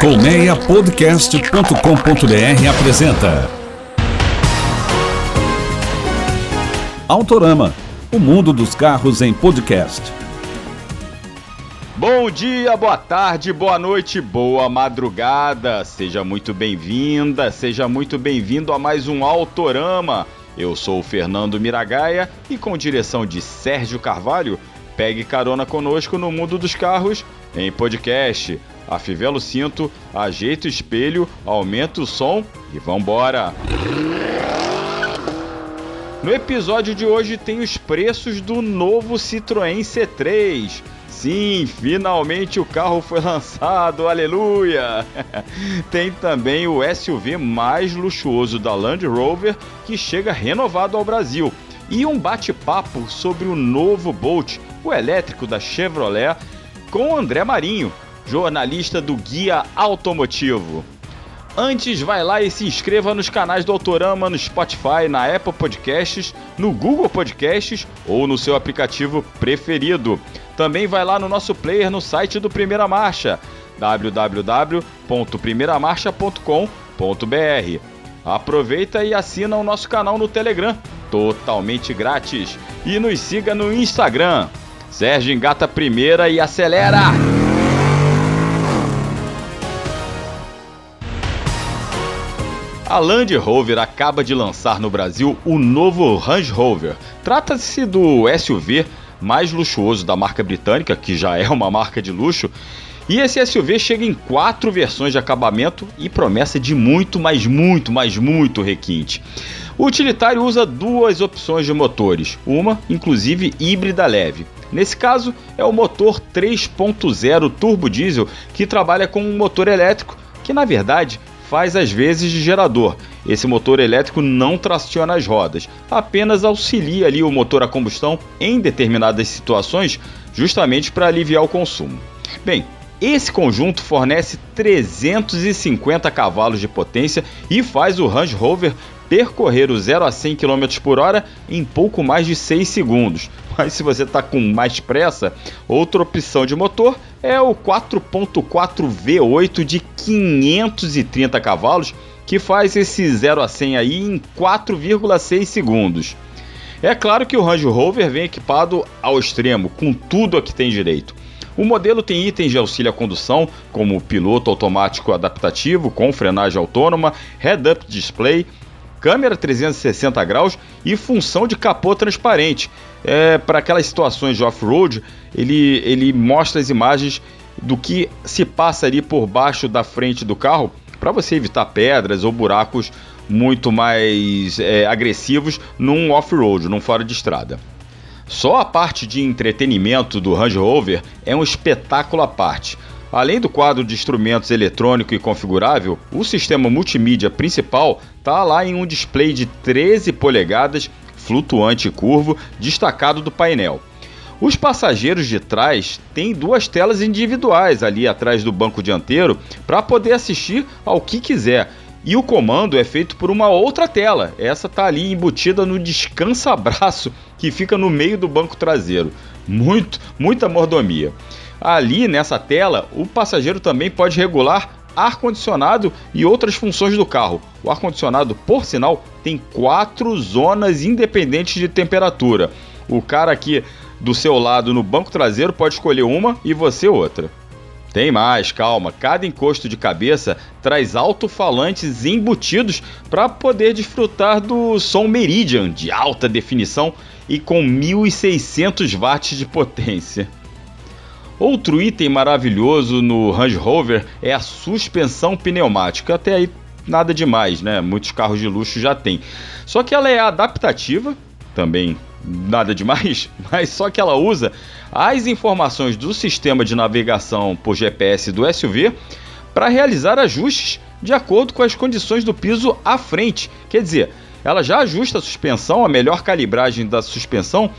Colmeiapodcast.com.br apresenta Autorama, o mundo dos carros em podcast. Bom dia, boa tarde, boa noite, boa madrugada. Seja muito bem-vinda, seja muito bem-vindo a mais um Autorama. Eu sou o Fernando Miragaia e com direção de Sérgio Carvalho, pegue carona conosco no mundo dos carros em podcast. Afivela o cinto, ajeita o espelho, aumenta o som e vambora! No episódio de hoje tem os preços do novo Citroën C3. Sim, finalmente o carro foi lançado, aleluia! Tem também o SUV mais luxuoso da Land Rover que chega renovado ao Brasil. E um bate-papo sobre o novo Bolt, o elétrico da Chevrolet, com André Marinho, jornalista do Guia Automotivo. Antes, vai lá e se inscreva nos canais do Autorama no Spotify, na Apple Podcasts, no Google Podcasts ou no seu aplicativo preferido. Também vai lá no nosso player no site do Primeira Marcha, www.primeiramarcha.com.br. Aproveita e assina o nosso canal no Telegram, totalmente grátis. E nos siga no Instagram. Sérgio engata primeira e acelera! A Land Rover acaba de lançar no Brasil o novo Range Rover. Trata-se do SUV mais luxuoso da marca britânica, que já é uma marca de luxo. E esse SUV chega em quatro versões de acabamento e promessa de muito, mas muito, mas muito requinte. O utilitário usa duas opções de motores, uma inclusive híbrida leve. Nesse caso, é o motor 3.0 turbo diesel que trabalha com um motor elétrico que, na verdade, faz as vezes de gerador. Esse motor elétrico não traciona as rodas, apenas auxilia ali o motor a combustão em determinadas situações, justamente para aliviar o consumo. Bem, esse conjunto fornece 350 cavalos de potência e faz o Range Rover percorrer o 0 a 100 km por hora em pouco mais de 6 segundos. Mas se você está com mais pressa, outra opção de motor é o 4.4 V8 de 530 cavalos, que faz esse 0 a 100 aí em 4,6 segundos. É claro que o Range Rover vem equipado ao extremo, com tudo a que tem direito. O modelo tem itens de auxílio à condução, como piloto automático adaptativo com frenagem autônoma, head-up display, câmera 360 graus e função de capô transparente. É, para aquelas situações de off-road, ele, ele mostra as imagens do que se passa ali por baixo da frente do carro para você evitar pedras ou buracos muito mais é, agressivos num off-road, num fora de estrada. Só a parte de entretenimento do Range Rover é um espetáculo à parte. Além do quadro de instrumentos eletrônico e configurável, o sistema multimídia principal está lá em um display de 13 polegadas, flutuante e curvo, destacado do painel. Os passageiros de trás têm duas telas individuais ali atrás do banco dianteiro para poder assistir ao que quiser. E o comando é feito por uma outra tela. Essa está ali embutida no descansa-braço que fica no meio do banco traseiro. Muito, muita mordomia. Ali nessa tela, o passageiro também pode regular ar-condicionado e outras funções do carro. O ar-condicionado, por sinal, tem quatro zonas independentes de temperatura. O cara aqui do seu lado no banco traseiro pode escolher uma e você outra. Tem mais, calma. Cada encosto de cabeça traz alto-falantes embutidos para poder desfrutar do som Meridian de alta definição e com 1600 watts de potência. Outro item maravilhoso no Range Rover é a suspensão pneumática. Até aí nada demais, né? Muitos carros de luxo já têm. Só que ela é adaptativa, também nada demais, mas só que ela usa as informações do sistema de navegação por GPS do SUV para realizar ajustes de acordo com as condições do piso à frente. Quer dizer, ela já ajusta a suspensão, a melhor calibragem da suspensão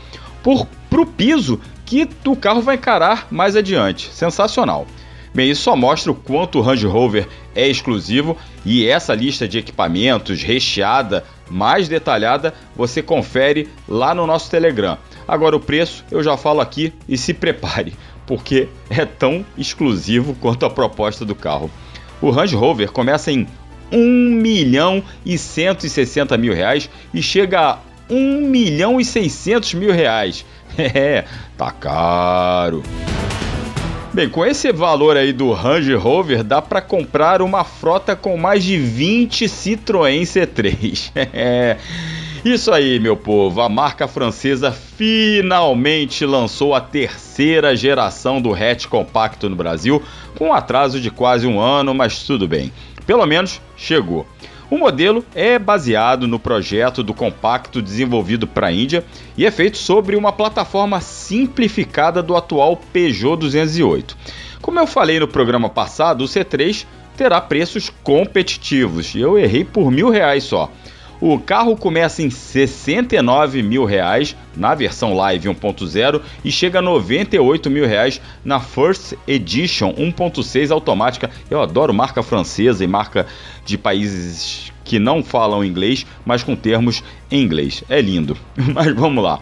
para o piso que o carro vai encarar mais adiante. Sensacional. Bem, isso só mostra o quanto o Range Rover é exclusivo e essa lista de equipamentos recheada, mais detalhada, você confere lá no nosso Telegram. Agora o preço eu já falo aqui e se prepare, porque é tão exclusivo quanto a proposta do carro. O Range Rover começa em 1 milhão e 160 mil reais e chega a 1 milhão e 600 mil reais. É, tá caro. Bem, com esse valor aí do Range Rover, dá para comprar uma frota com mais de 20 Citroën C3. É. Isso aí, meu povo, a marca francesa finalmente lançou a terceira geração do hatch compacto no Brasil, com um atraso de quase um ano, mas tudo bem. Pelo menos chegou. O modelo é baseado no projeto do compacto desenvolvido para a Índia e é feito sobre uma plataforma simplificada do atual Peugeot 208. Como eu falei no programa passado, o C3 terá preços competitivos eu errei por mil reais só. O carro começa em 69 mil reais na versão Live 1.0 e chega a 98 mil reais na First Edition 1.6 automática. Eu adoro marca francesa e marca de países que não falam inglês, mas com termos em inglês. É lindo. Mas vamos lá.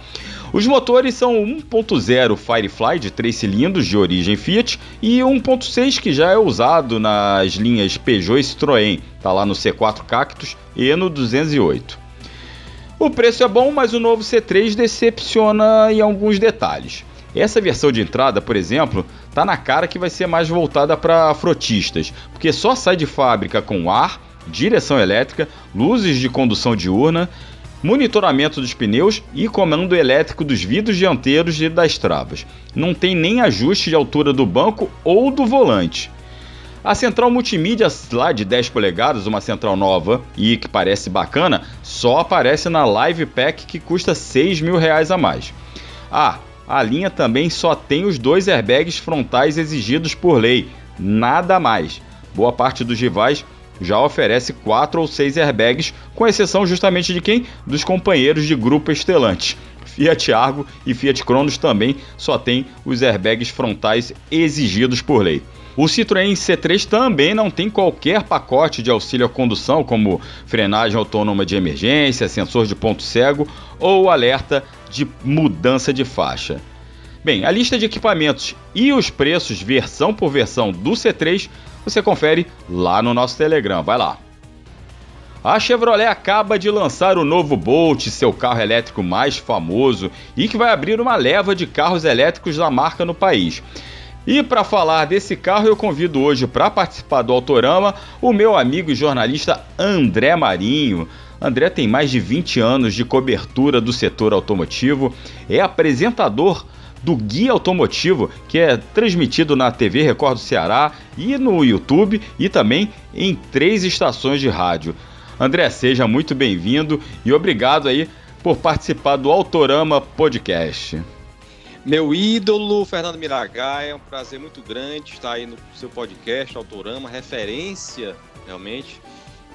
Os motores são 1.0 Firefly de 3 cilindros de origem Fiat e 1.6 que já é usado nas linhas Peugeot e Citroën, tá lá no C4 Cactus e no 208. O preço é bom, mas o novo C3 decepciona em alguns detalhes. Essa versão de entrada, por exemplo, tá na cara que vai ser mais voltada para frotistas, porque só sai de fábrica com ar, direção elétrica, luzes de condução diurna, monitoramento dos pneus e comando elétrico dos vidros dianteiros e das travas. Não tem nem ajuste de altura do banco ou do volante. A central multimídia lá de 10 polegadas, uma central nova e que parece bacana, só aparece na Live Pack que custa 6 mil reais a mais. Ah, a linha também só tem os dois airbags frontais exigidos por lei, nada mais. Boa parte dos rivais já oferece quatro ou seis airbags, com exceção justamente de quem? Dos companheiros de grupo Estelante. Fiat Argo e Fiat Cronos também só têm os airbags frontais exigidos por lei. O Citroën C3 também não tem qualquer pacote de auxílio à condução, como frenagem autônoma de emergência, sensor de ponto cego ou alerta de mudança de faixa. Bem, a lista de equipamentos e os preços versão por versão do C3 você confere lá no nosso Telegram. Vai lá. A Chevrolet acaba de lançar o novo Bolt, seu carro elétrico mais famoso, e que vai abrir uma leva de carros elétricos da marca no país. E para falar desse carro, eu convido hoje para participar do Autorama o meu amigo e jornalista André Marinho. André tem mais de 20 anos de cobertura do setor automotivo, é apresentador do Guia Automotivo, que é transmitido na TV Record do Ceará e no YouTube e também em três estações de rádio. André, seja muito bem-vindo e obrigado aí por participar do Autorama Podcast. Meu ídolo, Fernando Miragaia, é um prazer muito grande estar aí no seu podcast, Autorama, referência realmente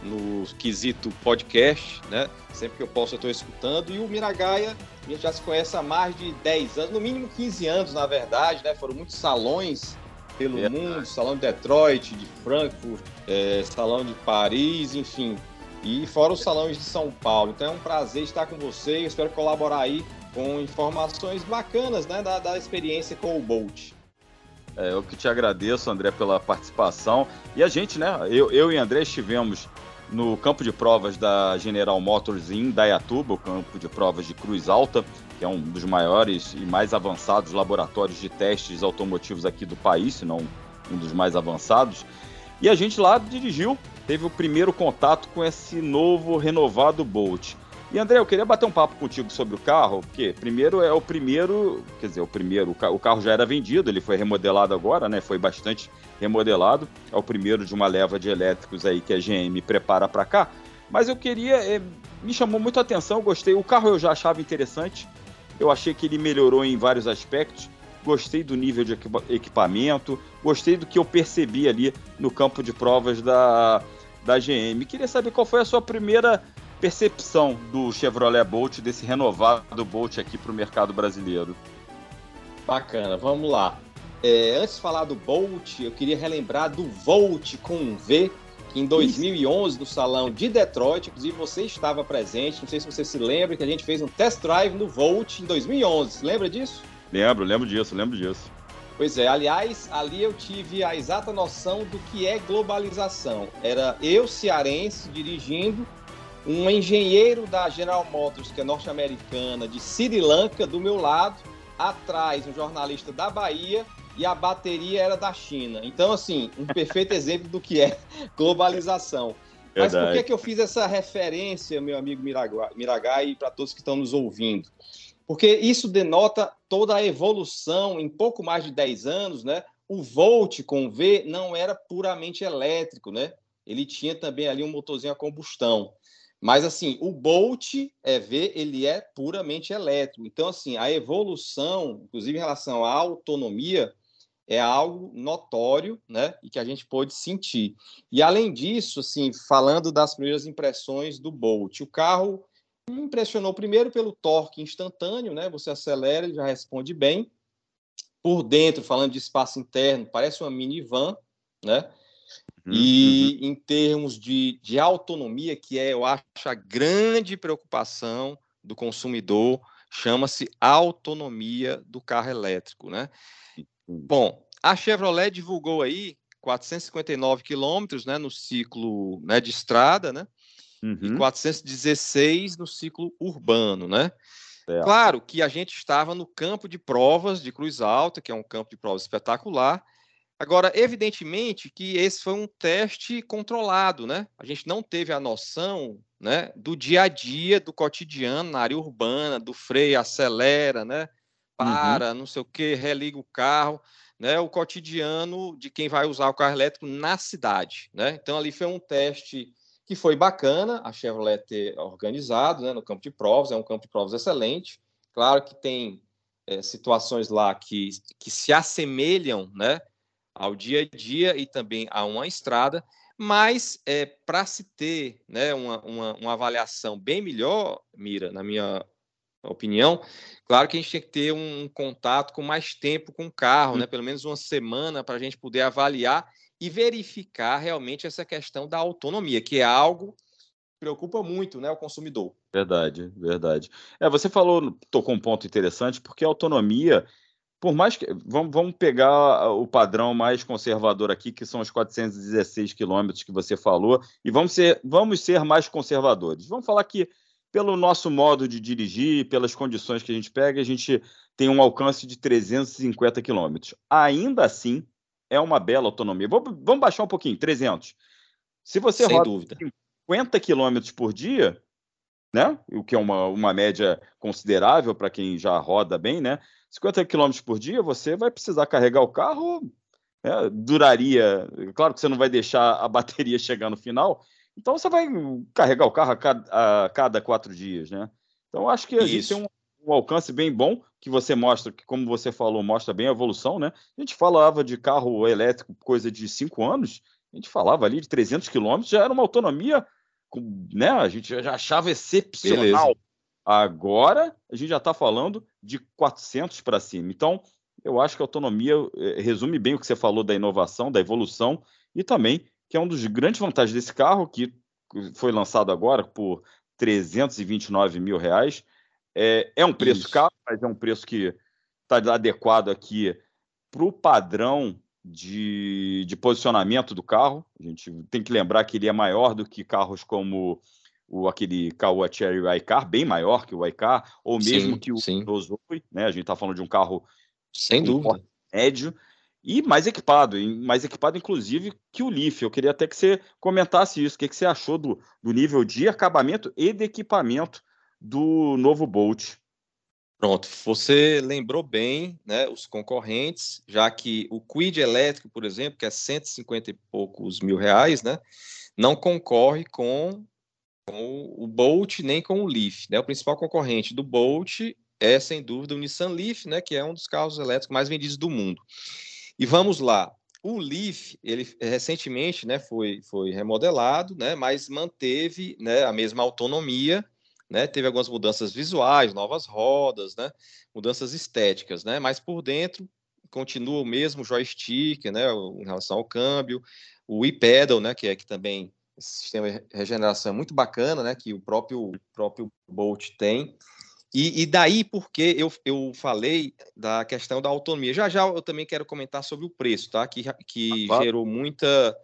no quesito podcast, né? Sempre que eu posso eu estou escutando. E o Miragaia, a gente já se conhece há mais de 10 anos, no mínimo 15 anos, na verdade, né? Foram muitos salões pelo é mundo, salão de Detroit, de Frankfurt, é, salão de Paris, enfim. E fora os salões de São Paulo. Então é um prazer estar com você. Eu espero colaborar aí com informações bacanas, né? Da, da experiência com o Bolt. É, eu que te agradeço, André, pela participação. E a gente, né? Eu, eu e André estivemos no campo de provas da General Motors em Dayatuba, o campo de provas de Cruz Alta, que é um dos maiores e mais avançados laboratórios de testes automotivos aqui do país, se não um dos mais avançados. E a gente lá dirigiu, teve o primeiro contato com esse novo renovado Bolt. E André, eu queria bater um papo contigo sobre o carro, porque primeiro é o primeiro, quer dizer, o primeiro, o carro já era vendido, ele foi remodelado agora, né? Foi bastante remodelado. É o primeiro de uma leva de elétricos aí que a GM prepara para cá. Mas eu queria, é, me chamou muito a atenção, gostei. O carro eu já achava interessante. Eu achei que ele melhorou em vários aspectos. Gostei do nível de equipamento, gostei do que eu percebi ali no campo de provas da, da GM. Queria saber qual foi a sua primeira percepção do Chevrolet Bolt, desse renovado Bolt aqui para o mercado brasileiro? Bacana, vamos lá. É, antes de falar do Bolt, eu queria relembrar do Volt com um V, que em 2011, no salão de Detroit, inclusive você estava presente, não sei se você se lembra, que a gente fez um test drive no Volt em 2011. Lembra disso? Lembro, lembro disso, lembro disso. Pois é, aliás, ali eu tive a exata noção do que é globalização. Era eu, cearense, dirigindo, um engenheiro da General Motors, que é norte-americana, de Sri Lanka, do meu lado, atrás um jornalista da Bahia e a bateria era da China. Então, assim, um perfeito exemplo do que é globalização. Mas por que, que eu fiz essa referência, meu amigo Miragai, para todos que estão nos ouvindo? Porque isso denota toda a evolução em pouco mais de 10 anos, né? O Volt com V não era puramente elétrico, né? Ele tinha também ali um motorzinho a combustão. Mas assim, o Bolt EV ele é puramente elétrico. Então assim, a evolução, inclusive em relação à autonomia, é algo notório, né, e que a gente pôde sentir. E além disso, assim, falando das primeiras impressões do Bolt, o carro me impressionou primeiro pelo torque instantâneo, né? Você acelera, ele já responde bem. Por dentro, falando de espaço interno, parece uma minivan, né? Uhum, e uhum. em termos de, de autonomia, que é, eu acho, a grande preocupação do consumidor, chama-se autonomia do carro elétrico, né? Bom, a Chevrolet divulgou aí 459 quilômetros, né, no ciclo né, de estrada, né? Uhum. E 416 no ciclo urbano, né? É. Claro que a gente estava no campo de provas de Cruz Alta, que é um campo de provas espetacular, Agora, evidentemente que esse foi um teste controlado, né? A gente não teve a noção né, do dia a dia, do cotidiano na área urbana, do freio, acelera, né? Para, uhum. não sei o que, religa o carro, né? O cotidiano de quem vai usar o carro elétrico na cidade, né? Então, ali foi um teste que foi bacana a Chevrolet ter organizado, né? No campo de provas, é um campo de provas excelente. Claro que tem é, situações lá que, que se assemelham, né? Ao dia a dia e também a uma estrada, mas é, para se ter né, uma, uma, uma, avaliação bem melhor, Mira, na minha opinião, claro que a gente tem que ter um contato com mais tempo com o carro, né, pelo menos uma semana, para a gente poder avaliar e verificar realmente essa questão da autonomia, que é algo que preocupa muito né, o consumidor. Verdade, verdade. É, você falou, tocou um ponto interessante, porque a autonomia por mais que. Vamos, vamos pegar o padrão mais conservador aqui, que são os 416 quilômetros que você falou, e vamos ser, vamos ser mais conservadores. Vamos falar que, pelo nosso modo de dirigir, pelas condições que a gente pega, a gente tem um alcance de 350 quilômetros. Ainda assim, é uma bela autonomia. Vamos, vamos baixar um pouquinho, 300. Se você Sem roda dúvida. 50 quilômetros por dia, né? O que é uma, uma média considerável para quem já roda bem, né? 50 km por dia, você vai precisar carregar o carro, né, duraria. Claro que você não vai deixar a bateria chegar no final, então você vai carregar o carro a cada, a cada quatro dias, né? Então acho que a gente tem um, um, alcance bem bom que você mostra, que como você falou, mostra bem a evolução, né? A gente falava de carro elétrico coisa de cinco anos, a gente falava ali de 300 quilômetros, já era uma autonomia, né? A gente já achava excepcional. Beleza. Agora a gente já está falando de 400 para cima. Então, eu acho que a autonomia eh, resume bem o que você falou da inovação, da evolução e também que é um dos grandes vantagens desse carro que foi lançado agora por 329 mil reais. É, é um preço Isso. caro, mas é um preço que está adequado aqui para o padrão de, de posicionamento do carro. A gente tem que lembrar que ele é maior do que carros como o aquele Caoa Cherry iCar, bem maior que o iCar, ou mesmo sim, que o sim. né? A gente está falando de um carro sem dúvida médio e mais equipado, mais equipado inclusive que o Leaf. Eu queria até que você comentasse isso, o que, que você achou do, do nível de acabamento e de equipamento do novo Bolt. Pronto, você lembrou bem, né, os concorrentes, já que o Quid elétrico, por exemplo, que é 150 e poucos mil reais, né, não concorre com com o Bolt nem com o Leaf. Né? O principal concorrente do Bolt é, sem dúvida, o Nissan Leaf, né? que é um dos carros elétricos mais vendidos do mundo. E vamos lá. O Leaf, ele recentemente né, foi, foi remodelado, né, mas manteve né, a mesma autonomia, né, teve algumas mudanças visuais, novas rodas, né, mudanças estéticas, né, mas por dentro continua o mesmo joystick, né, em relação ao câmbio, o e-pedal, né, que é que também esse sistema de regeneração é muito bacana, né, que o próprio, próprio Bolt tem. E, e, daí porque eu, eu falei da questão da autonomia. Já já eu também quero comentar sobre o preço, tá? Que, que ah, gerou muita.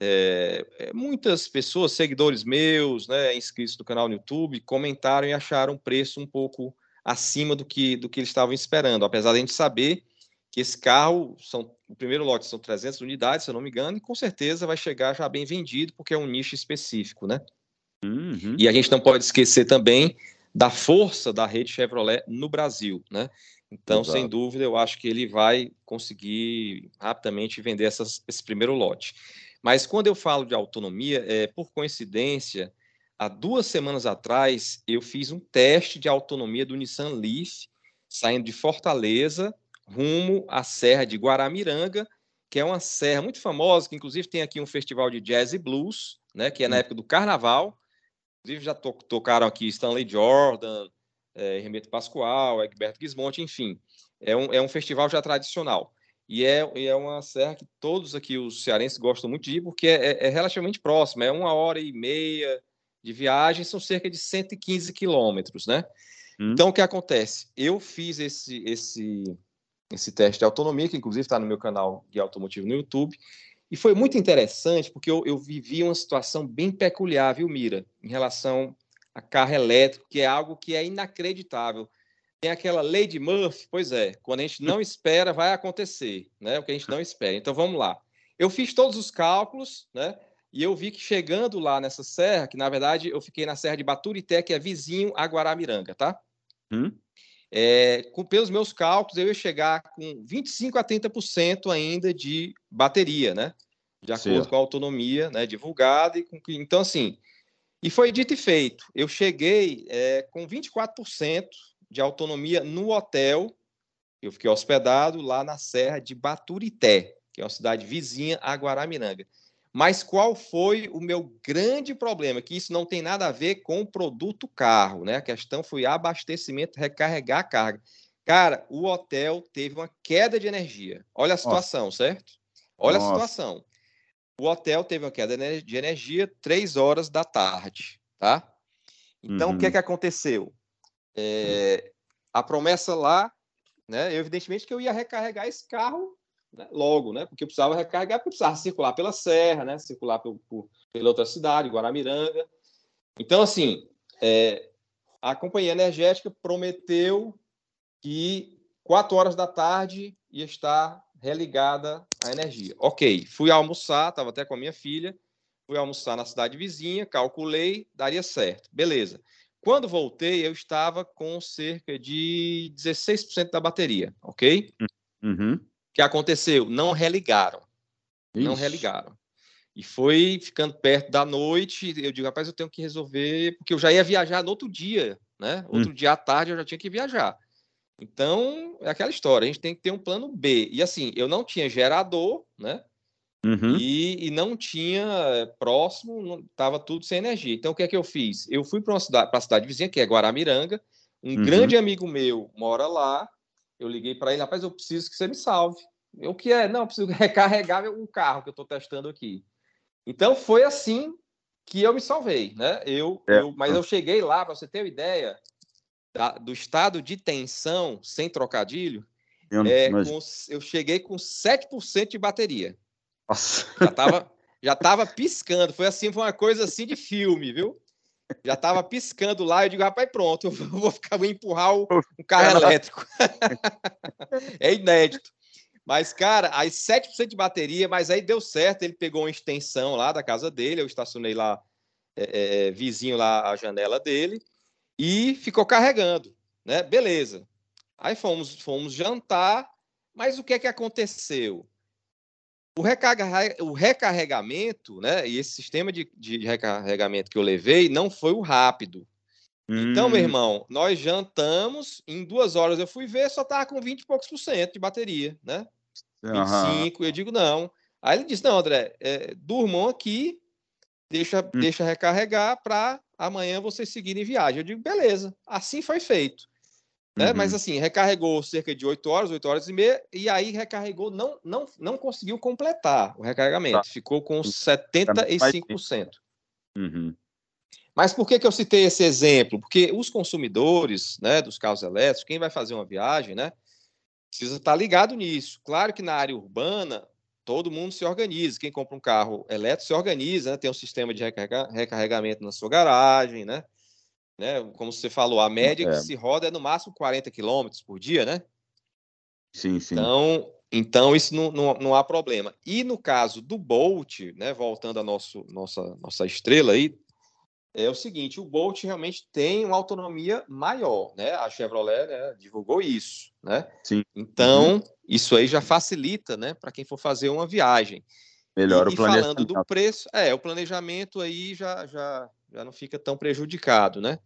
É, muitas pessoas, seguidores meus, né, inscritos do canal no YouTube, comentaram e acharam o preço um pouco acima do que, do que eles estavam esperando, apesar de a gente saber que esse carro, são, o primeiro lote são 300 unidades, se eu não me engano, e com certeza vai chegar já bem vendido, porque é um nicho específico, né? Uhum. E a gente não pode esquecer também da força da rede Chevrolet no Brasil, né? Então, Exato. sem dúvida, eu acho que ele vai conseguir rapidamente vender essas, esse primeiro lote. Mas quando eu falo de autonomia, é, por coincidência, há duas semanas atrás, eu fiz um teste de autonomia do Nissan Leaf, saindo de Fortaleza, rumo à Serra de Guaramiranga, que é uma serra muito famosa, que inclusive tem aqui um festival de jazz e blues, né, que é na hum. época do carnaval. Inclusive já to tocaram aqui Stanley Jordan, é, Remeto Pascoal, Egberto Gismonte, enfim. É um, é um festival já tradicional. E é, é uma serra que todos aqui, os cearenses, gostam muito de ir, porque é, é, é relativamente próxima, é uma hora e meia, de viagem são cerca de 115 quilômetros, né? Hum. Então, o que acontece? Eu fiz esse, esse, esse teste de autonomia, que inclusive está no meu canal de automotivo no YouTube, e foi muito interessante, porque eu, eu vivi uma situação bem peculiar, viu, Mira, em relação a carro elétrico, que é algo que é inacreditável. Tem aquela lei de Murphy, pois é, quando a gente não espera, vai acontecer, né? O que a gente não espera. Então, vamos lá. Eu fiz todos os cálculos, né? E eu vi que chegando lá nessa serra, que na verdade eu fiquei na serra de Baturité, que é vizinho a Guaramiranga, tá? Hum? É, com, pelos meus cálculos, eu ia chegar com 25 a 30% ainda de bateria, né? De acordo com a autonomia né, divulgada. E com, então, assim, e foi dito e feito. Eu cheguei é, com 24% de autonomia no hotel. Eu fiquei hospedado lá na Serra de Baturité, que é uma cidade vizinha a Guaramiranga. Mas qual foi o meu grande problema? Que isso não tem nada a ver com o produto carro, né? A questão foi abastecimento, recarregar a carga. Cara, o hotel teve uma queda de energia. Olha a situação, Nossa. certo? Olha Nossa. a situação. O hotel teve uma queda de energia três horas da tarde, tá? Então, uhum. o que é que aconteceu? É, a promessa lá, né? Evidentemente que eu ia recarregar esse carro né, logo, né? Porque precisava recarregar, porque precisava circular pela serra, né? Circular por, por, pela outra cidade, Guaramiranga. Então, assim, é, a companhia energética prometeu que quatro horas da tarde ia estar religada a energia. Ok, fui almoçar, estava até com a minha filha, fui almoçar na cidade vizinha, calculei, daria certo. Beleza. Quando voltei, eu estava com cerca de 16% da bateria, ok? Uhum que aconteceu? Não religaram. Ixi. Não religaram. E foi ficando perto da noite, eu digo, rapaz, eu tenho que resolver, porque eu já ia viajar no outro dia, né? Hum. Outro hum. dia à tarde eu já tinha que viajar. Então, é aquela história, a gente tem que ter um plano B. E assim, eu não tinha gerador, né? Uhum. E, e, não tinha eh, próximo, estava tudo sem energia. Então, o que é que eu fiz? Eu fui para uma cidade, para a cidade vizinha, que é Guaramiranga. Um uhum. grande amigo meu mora lá. Eu liguei para ele, rapaz, eu preciso que você me salve. O que é? Não, eu preciso recarregar o carro que eu estou testando aqui. Então foi assim que eu me salvei, né? Eu, é. eu mas eu cheguei lá, para você ter uma ideia, da, do estado de tensão, sem trocadilho, eu, é, com, eu cheguei com 7% de bateria. Nossa. Já tava, já tava piscando. Foi assim, foi uma coisa assim de filme, viu? Já tava piscando lá, eu digo, rapaz, pronto, eu vou ficar, vou empurrar o, um carro elétrico. é inédito. Mas, cara, aí 7% de bateria, mas aí deu certo, ele pegou uma extensão lá da casa dele, eu estacionei lá, é, é, vizinho lá a janela dele, e ficou carregando, né? Beleza. Aí fomos, fomos jantar, mas o que é que aconteceu? O, recarga, o recarregamento, né? E esse sistema de, de recarregamento que eu levei não foi o rápido. Hum. Então, meu hum. irmão, nós jantamos, em duas horas eu fui ver, só tava com 20 e poucos por cento de bateria, né? 25, uhum. eu digo não. Aí ele disse, não, André, é, durmam aqui, deixa, hum. deixa recarregar para amanhã vocês seguirem viagem. Eu digo, beleza, assim foi feito. Né? Uhum. Mas assim, recarregou cerca de 8 horas, 8 horas e meia, e aí recarregou, não, não, não conseguiu completar o recarregamento, tá. ficou com 75%. Uhum. Mas por que, que eu citei esse exemplo? Porque os consumidores né, dos carros elétricos, quem vai fazer uma viagem, né, precisa estar ligado nisso. Claro que na área urbana, todo mundo se organiza. Quem compra um carro elétrico se organiza, né, tem um sistema de recarregamento na sua garagem, né? Né? Como você falou, a média é. que se roda é no máximo 40 km por dia, né? Sim, sim. Então, então isso não, não, não há problema. E no caso do Bolt, né, voltando à nosso, nossa, nossa estrela aí, é o seguinte, o Bolt realmente tem uma autonomia maior, né? A Chevrolet né, divulgou isso, né? Sim. Então, uhum. isso aí já facilita, né, para quem for fazer uma viagem. Melhora e, o planejamento. falando do preço, é, o planejamento aí já, já, já não fica tão prejudicado, né?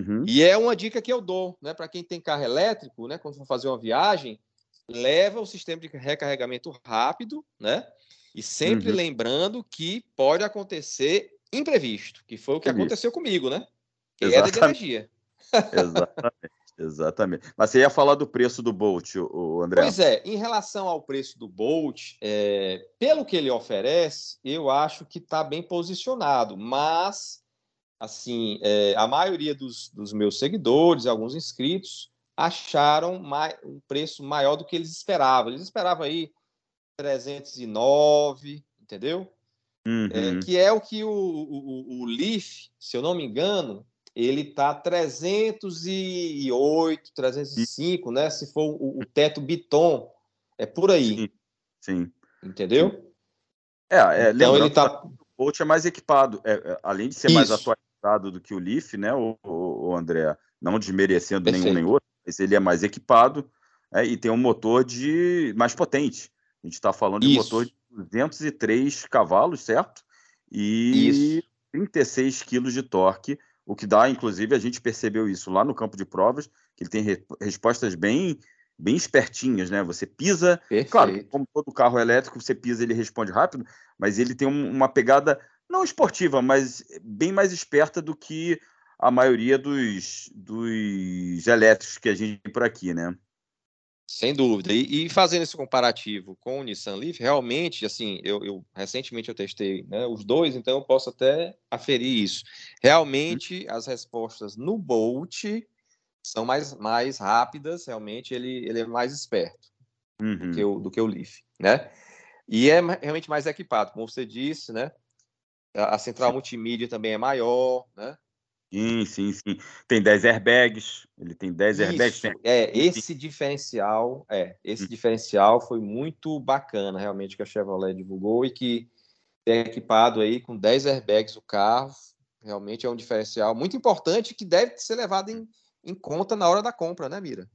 Uhum. E é uma dica que eu dou, né, para quem tem carro elétrico, né, quando for fazer uma viagem, leva o sistema de recarregamento rápido, né? E sempre uhum. lembrando que pode acontecer imprevisto, que foi o que aconteceu comigo, né? Queda de energia. Exatamente, exatamente. Mas você ia falar do preço do Bolt, o André? Pois é, em relação ao preço do Bolt, é, pelo que ele oferece, eu acho que está bem posicionado, mas assim, é, a maioria dos, dos meus seguidores, alguns inscritos, acharam mais, um preço maior do que eles esperavam. Eles esperavam aí 309, entendeu? É, uhum. É, que é o que o, o, o, Leaf, se eu não me engano, ele tá 308, 305, né? Se for o, o teto Biton, é por aí. Sim. sim. Entendeu? É, é então ele tá. O Bolt é mais equipado, é, é, além de ser Isso. mais atualizado do que o Leaf, né? O, o, o André, não desmerecendo Perfeito. nenhum nem outro, mas ele é mais equipado é, e tem um motor de mais potente. A gente está falando de Isso. motor de 203 cavalos, certo? E isso. 36 quilos de torque, o que dá, inclusive, a gente percebeu isso lá no campo de provas, que ele tem re respostas bem bem espertinhas, né? Você pisa, Perfeito. claro, como todo carro elétrico, você pisa, ele responde rápido, mas ele tem um, uma pegada não esportiva, mas bem mais esperta do que a maioria dos, dos elétricos que a gente tem por aqui, né? Sem dúvida. E, e, fazendo esse comparativo com o Nissan Leaf, realmente, assim, eu, eu recentemente eu testei né, os dois, então eu posso até aferir isso. Realmente, as respostas no Bolt são mais, mais rápidas, realmente ele, ele é mais esperto uhum. do, que o, do que o Leaf, né? E é realmente mais equipado, como você disse, né? A, central multimídia também é maior, né? Sim, sim, sim. Tem 10 airbags, ele tem 10 Isso, airbags. Tem... É, esse diferencial, é, esse hum. diferencial foi muito bacana, realmente, que a Chevrolet divulgou e que tem equipado aí com 10 airbags o carro, realmente é um diferencial muito importante que deve ser levado em, em conta na hora da compra, né, Mira?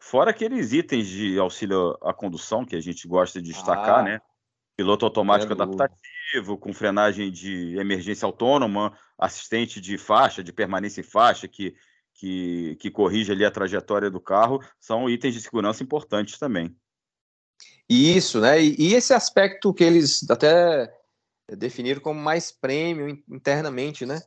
Fora aqueles itens de auxílio à condução que a gente gosta de destacar, ah, né? Piloto automático adaptativo, com frenagem de emergência autônoma, assistente de faixa, de permanência em faixa, que, que, que corrige ali a trajetória do carro, são itens de segurança importantes também. Isso, né? E, e esse aspecto que eles até definiram como mais prêmio internamente, né?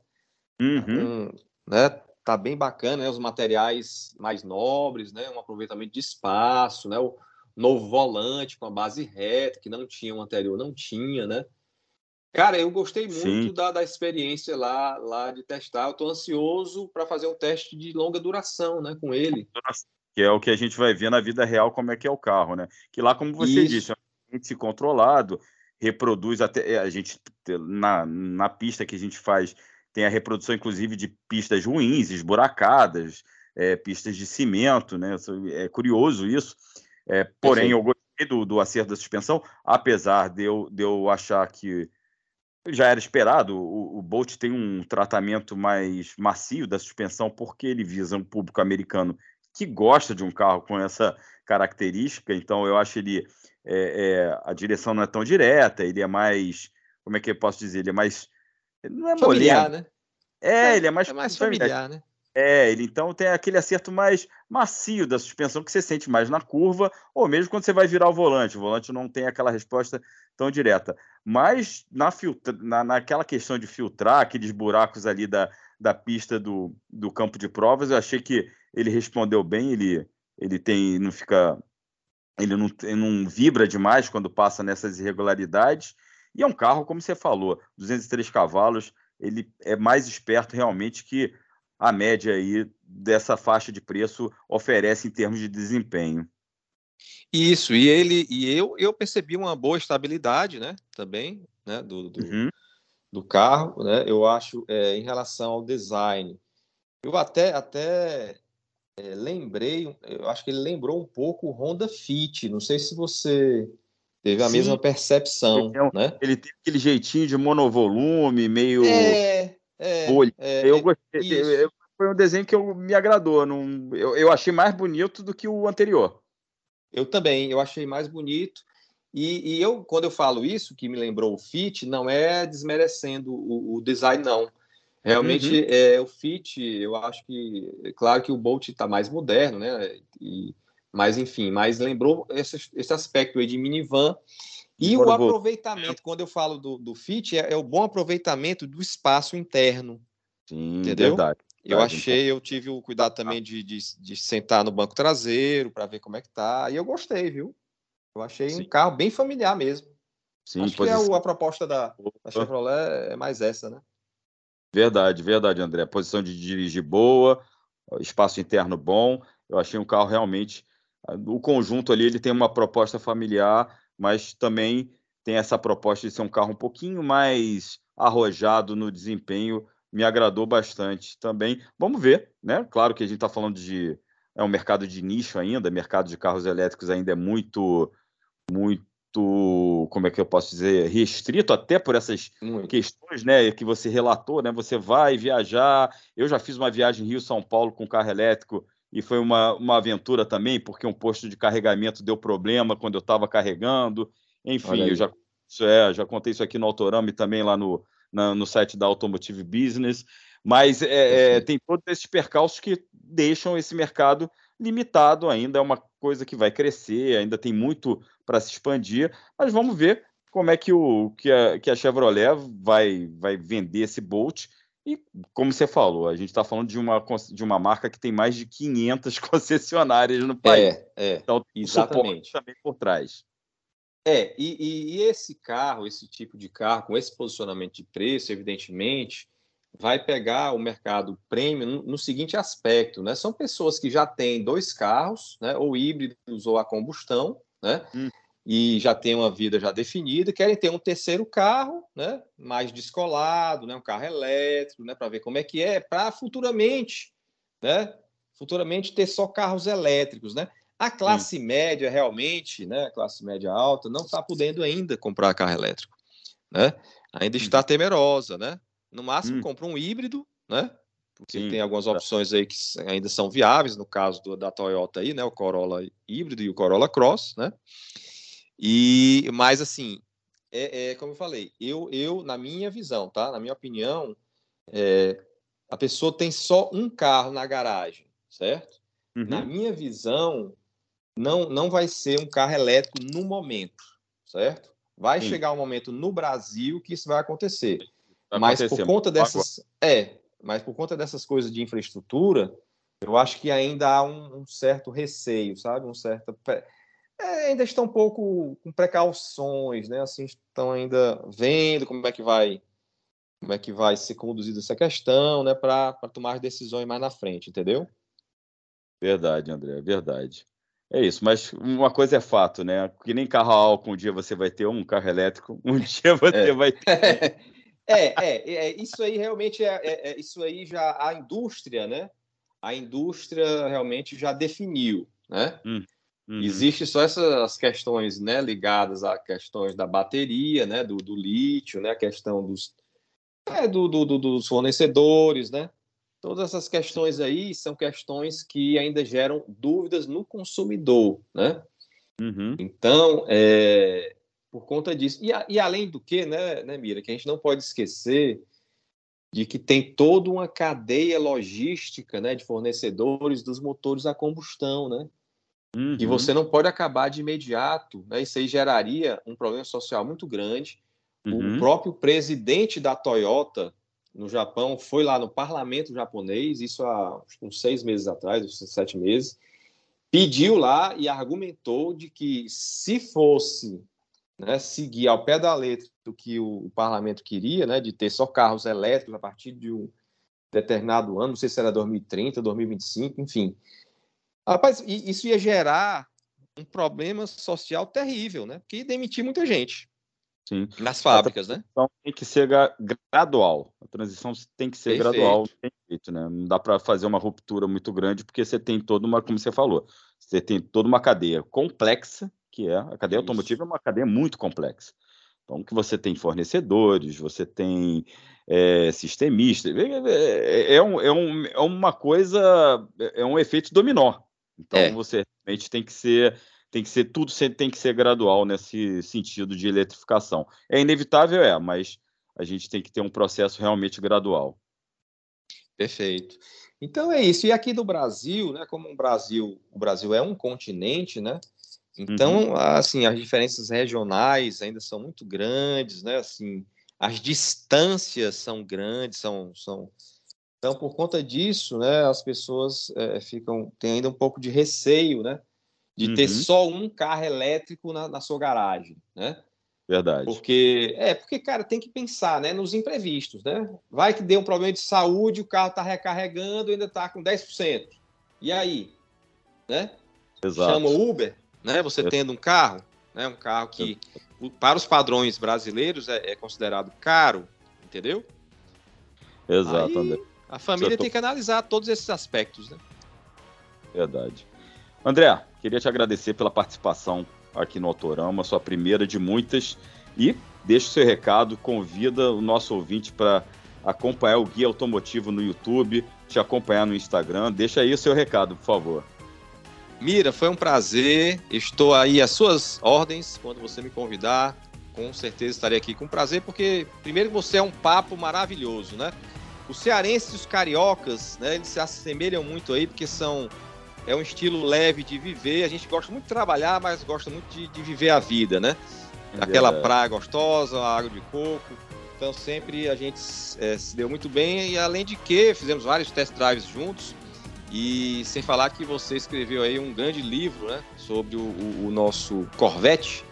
Uhum. Um, né? Tá bem bacana, né? Os materiais mais nobres, né? Um aproveitamento de espaço, né? O novo volante com a base reta, que não tinha o anterior, não tinha, né? Cara, eu gostei muito da, da experiência lá, lá de testar. Eu estou ansioso para fazer um teste de longa duração, né, com ele. Que é o que a gente vai ver na vida real como é que é o carro, né? Que lá, como você Isso. disse, é um ambiente controlado, reproduz até é, a gente na, na pista que a gente faz tem a reprodução inclusive de pistas ruins, esburacadas, é, pistas de cimento, né? É curioso isso. É, porém, eu gostei do, do acerto da suspensão, apesar de eu, de eu achar que já era esperado. O, o Bolt tem um tratamento mais macio da suspensão porque ele visa um público americano que gosta de um carro com essa característica. Então, eu acho ele é, é, a direção não é tão direta. Ele é mais, como é que eu posso dizer? Ele é mais não é familiar, né? É, é, ele é mais, é mais familiar, né? É, ele então tem aquele acerto mais macio da suspensão que você sente mais na curva, ou mesmo quando você vai virar o volante. O volante não tem aquela resposta tão direta. Mas na, filtra, na, naquela questão de filtrar aqueles buracos ali da, da pista do, do campo de provas, eu achei que ele respondeu bem, ele, ele tem, não fica. Ele não, ele não vibra demais quando passa nessas irregularidades. E é um carro, como você falou, 203 cavalos, ele é mais esperto realmente que a média aí dessa faixa de preço oferece em termos de desempenho. Isso, e ele e eu eu percebi uma boa estabilidade, né, também, né, do, do, uhum. do carro, né, eu acho, é, em relação ao design, eu até até é, lembrei, eu acho que ele lembrou um pouco o Honda Fit, não sei se você teve a Sim. mesma percepção, ele, né? Ele tem aquele jeitinho de monovolume, meio é, é. É, eu gostei, eu, foi um desenho que eu, me agradou, não, eu, eu achei mais bonito do que o anterior. Eu também, eu achei mais bonito. E, e, eu, quando eu falo isso, que me lembrou o Fit, não é desmerecendo o, o design, não. Realmente, uhum. é, o Fit, eu acho que, é claro que o Bolt está mais moderno, né? E, mas, enfim, mas lembrou esse, esse aspecto aí de minivan. E o aproveitamento, quando eu falo do, do Fit, é, é, o bom aproveitamento do espaço interno. Sim, entendeu? Verdade. Eu achei, eu tive o cuidado também de, de, de sentar no banco traseiro para ver como é que tá. E eu gostei, viu? Eu achei Sim. um carro bem familiar mesmo. Sim, Acho que é o, a proposta da, da Chevrolet é mais essa, né? Verdade, verdade, André. Posição de dirigir boa, espaço interno bom. Eu achei um carro realmente. O conjunto ali ele tem uma proposta familiar, mas também tem essa proposta de ser um carro um pouquinho mais arrojado no desempenho me agradou bastante também. Vamos ver, né? Claro que a gente está falando de é um mercado de nicho ainda, mercado de carros elétricos ainda é muito, muito, como é que eu posso dizer, restrito até por essas muito. questões, né, que você relatou, né? Você vai viajar. Eu já fiz uma viagem Rio São Paulo com carro elétrico e foi uma, uma aventura também, porque um posto de carregamento deu problema quando eu estava carregando. Enfim, eu já, é, já contei isso aqui no Autorama e também lá no, na, no site da Automotive Business, mas é, é, tem todos esses percalços que deixam esse mercado limitado ainda, é uma coisa que vai crescer, ainda tem muito para se expandir, mas vamos ver como é que, o, que, a, que a Chevrolet vai, vai vender esse Bolt. E, como você falou, a gente está falando de uma, de uma marca que tem mais de 500 concessionárias no país. É, é, então, exatamente. também por trás. É, e, e, esse carro, esse tipo de carro, com esse posicionamento de preço, evidentemente, vai pegar o mercado premium no, seguinte aspecto, né? São pessoas que já têm dois carros, né? Ou híbridos ou a combustão, né? Hum. E já têm uma vida já definida, querem ter um terceiro carro, né? Mais descolado, né? Um carro elétrico, né? Para ver como é que é, para futuramente, né? Futuramente ter só carros elétricos, né? A classe Sim. média, realmente, né, a classe média alta, não está podendo ainda comprar carro elétrico. Né? Ainda hum. está temerosa. Né? No máximo, hum. compra um híbrido, né? porque Sim. tem algumas opções aí que ainda são viáveis, no caso do, da Toyota aí, né? o Corolla híbrido e o Corolla Cross. Né? E, mas, assim, é, é como eu falei, eu, eu, na minha visão, tá? na minha opinião, é, a pessoa tem só um carro na garagem, certo? Uhum. Na minha visão, não, não vai ser um carro elétrico no momento, certo? Vai Sim. chegar um momento no Brasil que isso vai acontecer. Vai mas acontecer, por conta dessas. É, mas por conta dessas coisas de infraestrutura, eu acho que ainda há um, um certo receio, sabe? Um certo. É, ainda estão um pouco com precauções, né? Assim, estão ainda vendo como é que vai como é que vai ser conduzida essa questão, né, para tomar decisões mais na frente, entendeu? Verdade, André, verdade. É isso, mas uma coisa é fato, né? Que nem carro a álcool, um dia você vai ter um carro elétrico, um dia você é. vai ter. É, é, é, isso aí realmente é, é, é, isso aí já a indústria, né? A indústria realmente já definiu, né? Hum, uhum. Existe só essas questões, né, ligadas a questões da bateria, né, do, do lítio, né, a questão dos, é, do, do, do, dos fornecedores, né? Todas essas questões aí são questões que ainda geram dúvidas no consumidor, né? Uhum. Então, é, por conta disso, e, e, além do que, né, né, Mira, que a gente não pode esquecer de que tem toda uma cadeia logística, né, de fornecedores dos motores a combustão, né? Uhum. E você não pode acabar de imediato, né? Isso aí geraria um problema social muito grande. Uhum. O próprio presidente da Toyota, no Japão, foi lá no parlamento japonês, isso há uns seis meses atrás, uns sete meses, pediu lá e argumentou de que se fosse né, seguir ao pé da letra do que o, o parlamento queria, né, de ter só carros elétricos a partir de um determinado ano, não sei se era 2030, 2025, enfim. Rapaz, isso ia gerar um problema social terrível, né? Porque ia demitir muita gente. Sim. Nas fábricas, né? Tem que ser gradual. A transição tem que ser Perfeito. gradual, tem jeito, né? Não dá para fazer uma ruptura muito grande, porque você tem toda uma, como você falou, você tem toda uma cadeia complexa, que é a cadeia Isso. automotiva é uma cadeia muito complexa. Então, que você tem fornecedores, você tem é, sistemistas, é, é, é, um, é, um, é uma coisa, é um efeito dominó. Então, é. você realmente tem que ser tem que ser tudo tem que ser gradual nesse sentido de eletrificação. É inevitável, é, mas a gente tem que ter um processo realmente gradual. Perfeito. Então é isso. E aqui do Brasil, né? Como o Brasil, o Brasil é um continente, né? Então, uhum. assim, as diferenças regionais ainda são muito grandes, né? Assim, as distâncias são grandes, são, são... Então, por conta disso, né, as pessoas é, ficam têm ainda um pouco de receio, né? de uhum. ter só um carro elétrico na, na, sua garagem, né? Verdade. Porque, é, porque, cara, tem que pensar, né, nos imprevistos, né? Vai que deu um problema de saúde, o carro está recarregando e ainda está com 10%. E aí? Né? Exato. Chama o Uber, né? Você tendo um carro, né? Um carro que, para os padrões brasileiros, é, é considerado caro, entendeu? Exato, aí, André. A família tô... tem que analisar todos esses aspectos, né? Verdade. André, queria te agradecer pela participação aqui no Autorama, sua primeira de muitas. E deixa o seu recado, convida o nosso ouvinte para acompanhar o Guia Automotivo no YouTube, te acompanhar no Instagram. Deixa aí o seu recado, por favor. Mira, foi um prazer. Estou aí às suas ordens quando você me convidar. Com certeza estarei aqui com prazer, porque primeiro você é um papo maravilhoso, né? Os cearenses e os cariocas, né, eles se assemelham muito aí, porque são é um estilo leve de viver. A gente gosta muito de trabalhar, mas gosta muito de, de viver a vida, né? É Aquela praia gostosa, água de coco. Então sempre a gente é, se deu muito bem e além de que fizemos vários test drives juntos e sem falar que você escreveu aí um grande livro, né, sobre o, o, o nosso Corvette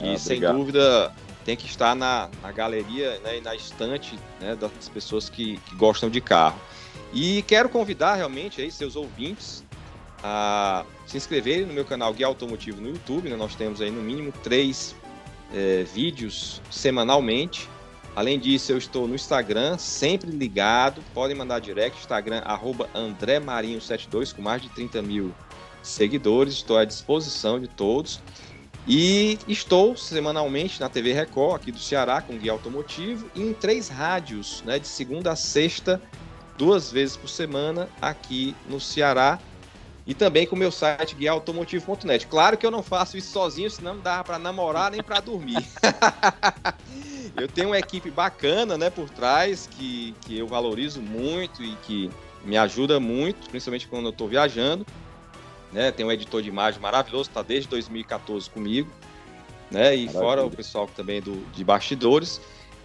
e ah, sem dúvida tem que estar na, na galeria né, e na estante né, das pessoas que, que gostam de carro. E quero convidar realmente aí seus ouvintes a se inscreverem no meu canal Guia Automotivo no YouTube. Né? Nós temos aí no mínimo três é, vídeos semanalmente. Além disso, eu estou no Instagram, sempre ligado. Podem mandar direct, Instagram, arroba AndréMarinho72, com mais de 30 mil seguidores. Estou à disposição de todos. E estou semanalmente na TV Record, aqui do Ceará, com Guia Automotivo, e em três rádios, né, de segunda a sexta, duas vezes por semana, aqui no Ceará e também com o meu site guiaautomotivo.net. Claro que eu não faço isso sozinho, senão não dá para namorar nem para dormir. eu tenho uma equipe bacana, né, por trás que, que eu valorizo muito e que me ajuda muito, principalmente quando eu estou viajando. Né, tem um editor de imagem maravilhoso, está desde 2014 comigo, né, e Maravilha. fora o pessoal também do, de bastidores.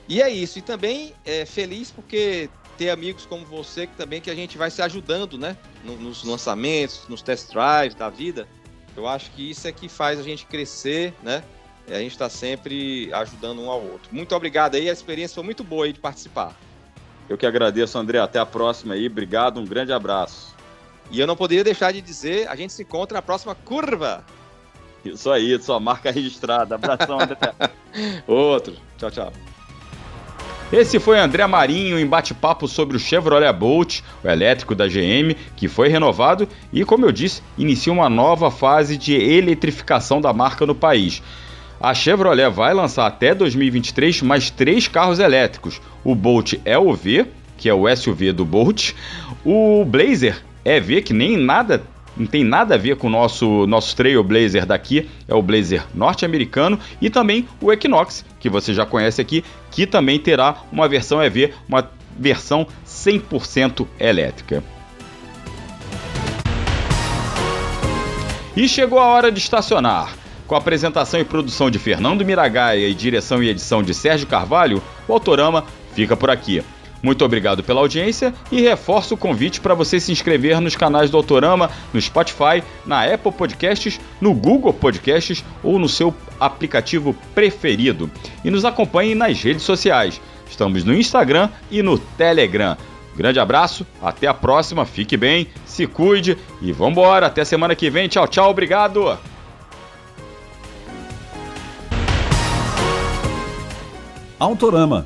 E é isso. E também é feliz porque ter amigos como você que também que a gente vai se ajudando, né? Nos lançamentos, nos test drives da vida. Eu acho que isso é que faz a gente crescer, né? E a gente está sempre ajudando um ao outro. Muito obrigado aí, a experiência foi muito boa aí de participar. Eu que agradeço, André. Até a próxima aí. Obrigado, um grande abraço. E eu não poderia deixar de dizer, a gente se encontra na próxima curva. Isso aí, sua marca registrada. Abração, André. Outro. Tchau, tchau. Esse foi André Marinho em bate-papo sobre o Chevrolet Bolt, o elétrico da GM, que foi renovado e, como eu disse, inicia uma nova fase de eletrificação da marca no país. A Chevrolet vai lançar até 2023 mais três carros elétricos: o Bolt EUV, que é o SUV do Bolt, o Blazer EV, que nem nada não tem nada a ver com o nosso, nosso Trailblazer daqui, é o Blazer norte-americano, e também o Equinox, que você já conhece aqui, que também terá uma versão EV, uma versão 100% elétrica. E chegou a hora de estacionar. Com a apresentação e produção de Fernando Miragaia e direção e edição de Sérgio Carvalho, o Autorama fica por aqui. Muito obrigado pela audiência e reforço o convite para você se inscrever nos canais do Autorama, no Spotify, na Apple Podcasts, no Google Podcasts ou no seu aplicativo preferido. E nos acompanhe nas redes sociais. Estamos no Instagram e no Telegram. Grande abraço, até a próxima, fique bem, se cuide e vambora, até semana que vem. Tchau, tchau, obrigado! Autorama,